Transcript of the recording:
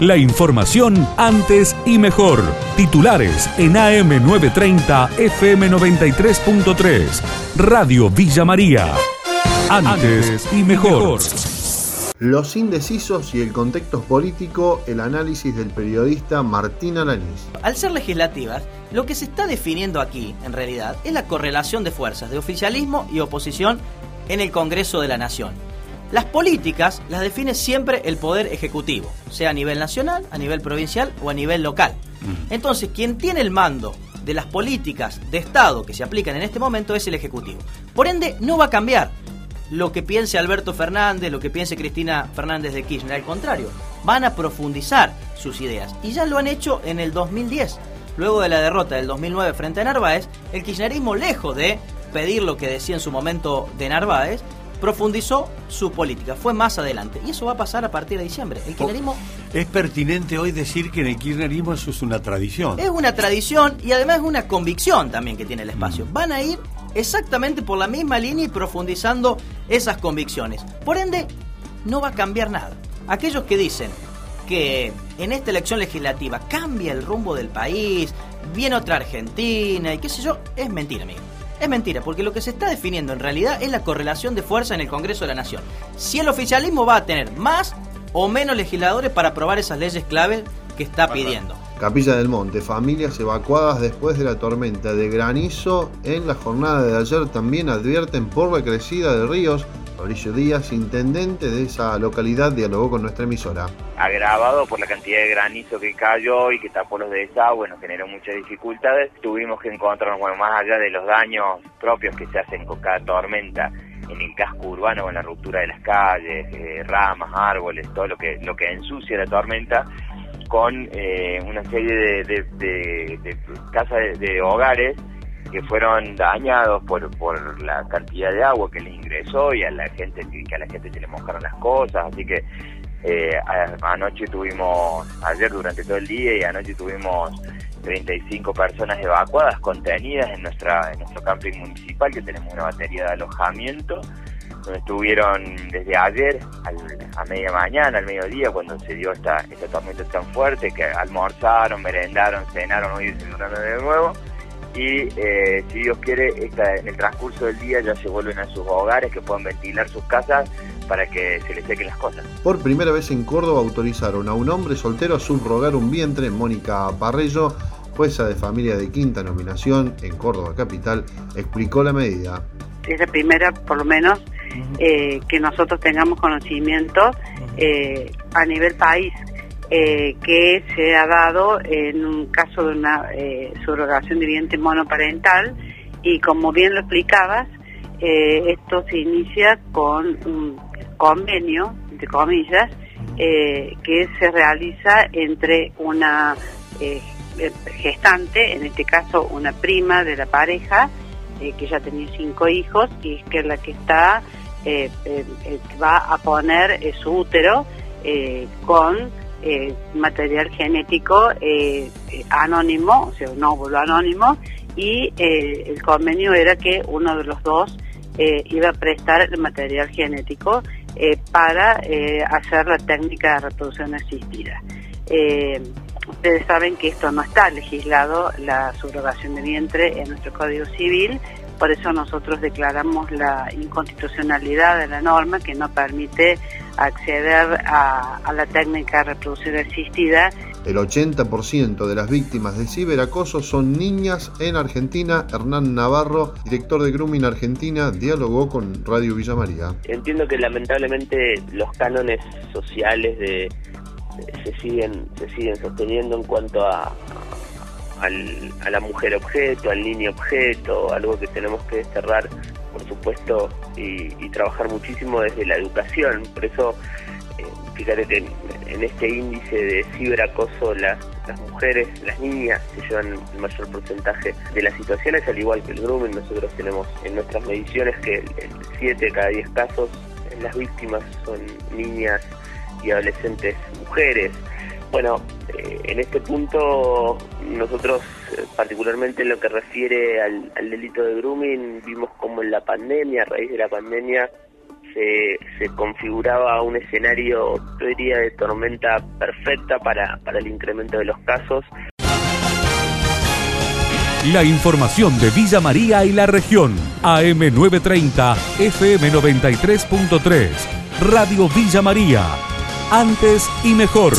La información antes y mejor. Titulares en AM930 FM93.3. Radio Villa María. Antes y mejor. Los indecisos y el contexto político, el análisis del periodista Martín Alanís. Al ser legislativas, lo que se está definiendo aquí, en realidad, es la correlación de fuerzas de oficialismo y oposición en el Congreso de la Nación. Las políticas las define siempre el Poder Ejecutivo, sea a nivel nacional, a nivel provincial o a nivel local. Entonces, quien tiene el mando de las políticas de Estado que se aplican en este momento es el Ejecutivo. Por ende, no va a cambiar lo que piense Alberto Fernández, lo que piense Cristina Fernández de Kirchner. Al contrario, van a profundizar sus ideas. Y ya lo han hecho en el 2010. Luego de la derrota del 2009 frente a Narváez, el kirchnerismo, lejos de pedir lo que decía en su momento de Narváez, profundizó su política, fue más adelante. Y eso va a pasar a partir de diciembre. El kirchnerismo... Es pertinente hoy decir que en el kirchnerismo eso es una tradición. Es una tradición y además es una convicción también que tiene el espacio. Van a ir exactamente por la misma línea y profundizando esas convicciones. Por ende, no va a cambiar nada. Aquellos que dicen que en esta elección legislativa cambia el rumbo del país, viene otra Argentina y qué sé yo, es mentira, amigo. Es mentira, porque lo que se está definiendo en realidad es la correlación de fuerza en el Congreso de la Nación. Si el oficialismo va a tener más o menos legisladores para aprobar esas leyes clave que está pidiendo. Capilla del Monte, familias evacuadas después de la tormenta de granizo en la jornada de ayer también advierten por la crecida de ríos. Mauricio Díaz, intendente de esa localidad, dialogó con nuestra emisora. Agravado por la cantidad de granizo que cayó y que tapó los desagües, nos generó muchas dificultades. Tuvimos que encontrarnos, bueno, más allá de los daños propios que se hacen con cada tormenta, en el casco urbano, con la ruptura de las calles, eh, ramas, árboles, todo lo que, lo que ensucia la tormenta, con eh, una serie de, de, de casas de, hogares que fueron dañados por, por la cantidad de agua que les ingresó y a la gente que a la gente se le mojaron las cosas así que eh, anoche tuvimos ayer durante todo el día y anoche tuvimos 35 personas evacuadas contenidas en nuestra en nuestro camping municipal que tenemos una batería de alojamiento donde estuvieron desde ayer a media mañana, al mediodía, cuando se dio esta, esta tormenta tan fuerte, que almorzaron, merendaron, cenaron, hoy desayunaron de nuevo. Y eh, si Dios quiere, esta, en el transcurso del día ya se vuelven a sus hogares, que puedan ventilar sus casas para que se les sequen las cosas. Por primera vez en Córdoba autorizaron a un hombre soltero a subrogar un vientre. Mónica Parrello, jueza de familia de quinta nominación en Córdoba Capital, explicó la medida. Es la primera, por lo menos, eh, que nosotros tengamos conocimiento eh, a nivel país eh, que se ha dado en un caso de una subrogación de vientre monoparental y como bien lo explicabas, esto se inicia con un convenio, entre comillas, que se realiza entre una gestante, en este caso una prima de la pareja, que ya tenía cinco hijos y que es la que está eh, eh, eh, va a poner su útero con material genético anónimo, o sea, un óvulo anónimo, y el convenio era que uno de los dos iba a prestar el material genético para hacer la técnica de reproducción asistida. ustedes saben que esto no está legislado, la subrogación de vientre en nuestro Código Civil, por eso nosotros declaramos la inconstitucionalidad de la norma que no permite acceder a, la técnica de reproducción asistida. El 80% de las víctimas de ciberacoso son niñas en Argentina. Hernán Navarro, director de Grooming Argentina, dialogó con Radio Villa María. Entiendo que lamentablemente los cánones sociales de, se siguen se siguen sosteniendo en cuanto a, a la mujer objeto, al niño objeto, algo que tenemos que desterrar, por supuesto, y, trabajar muchísimo desde la educación. Por eso, eh, fíjate que en, este índice de ciberacoso las, mujeres, las niñas se llevan el mayor porcentaje de las situaciones, al igual que el grooming. Nosotros tenemos en nuestras mediciones que el 7 de cada 10 casos las víctimas son niñas y adolescentes mujeres. Bueno, eh, en este punto nosotros, particularmente en lo que refiere al, delito de grooming, vimos como en la pandemia, a raíz de la pandemia, se, configuraba un escenario, yo diría, de tormenta perfecta para, para el incremento de los casos. La información de Villa María y la región. AM930, FM93.3. Radio Villa María. Antes y mejor.